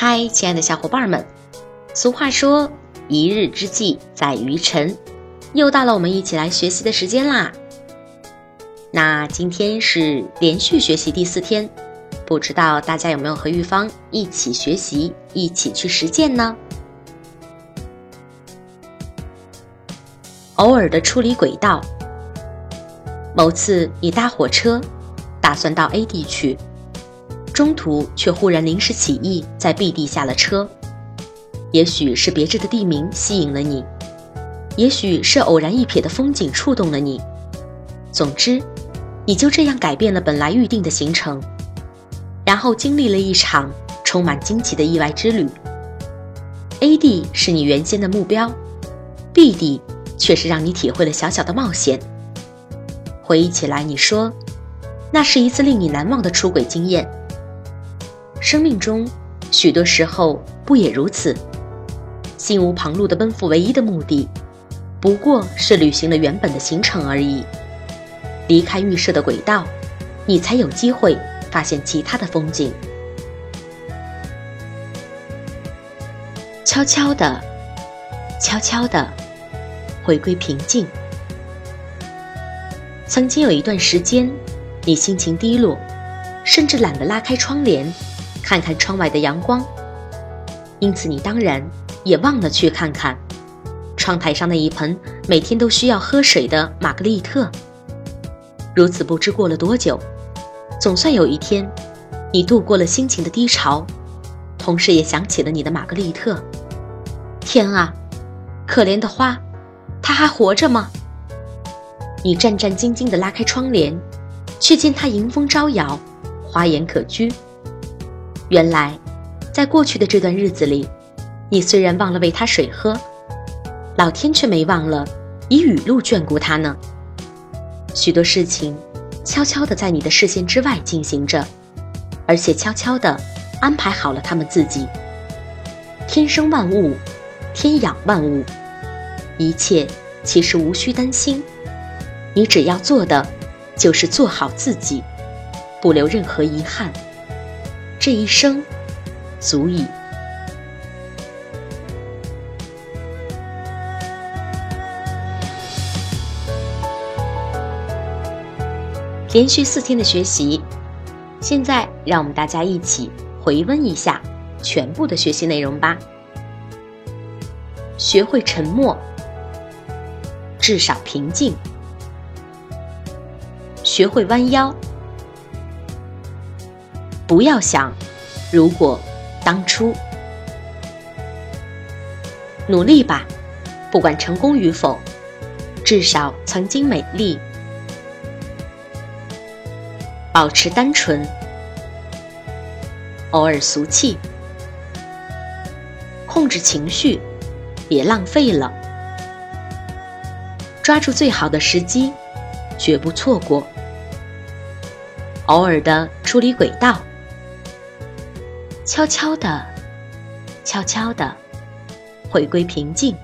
嗨，亲爱的小伙伴们！俗话说“一日之计在于晨”，又到了我们一起来学习的时间啦。那今天是连续学习第四天，不知道大家有没有和玉芳一起学习，一起去实践呢？偶尔的处理轨道。某次你搭火车，打算到 A 地去。中途却忽然临时起意，在 B 地下了车。也许是别致的地名吸引了你，也许是偶然一瞥的风景触动了你。总之，你就这样改变了本来预定的行程，然后经历了一场充满惊奇的意外之旅。A 地是你原先的目标，B 地却是让你体会了小小的冒险。回忆起来，你说，那是一次令你难忘的出轨经验。生命中，许多时候不也如此？心无旁骛的奔赴唯一的目的，不过是履行了原本的行程而已。离开预设的轨道，你才有机会发现其他的风景。悄悄的，悄悄的，回归平静。曾经有一段时间，你心情低落，甚至懒得拉开窗帘。看看窗外的阳光，因此你当然也忘了去看看窗台上那一盆每天都需要喝水的玛格丽特。如此不知过了多久，总算有一天，你度过了心情的低潮，同时也想起了你的玛格丽特。天啊，可怜的花，它还活着吗？你战战兢兢地拉开窗帘，却见它迎风招摇，花颜可掬。原来，在过去的这段日子里，你虽然忘了喂它水喝，老天却没忘了以雨露眷顾它呢。许多事情悄悄地在你的视线之外进行着，而且悄悄地安排好了他们自己。天生万物，天养万物，一切其实无需担心。你只要做的，就是做好自己，不留任何遗憾。这一生，足矣。连续四天的学习，现在让我们大家一起回温一下全部的学习内容吧。学会沉默，至少平静；学会弯腰。不要想，如果当初努力吧，不管成功与否，至少曾经美丽。保持单纯，偶尔俗气，控制情绪，别浪费了。抓住最好的时机，绝不错过。偶尔的出离轨道。悄悄的，悄悄的，回归平静。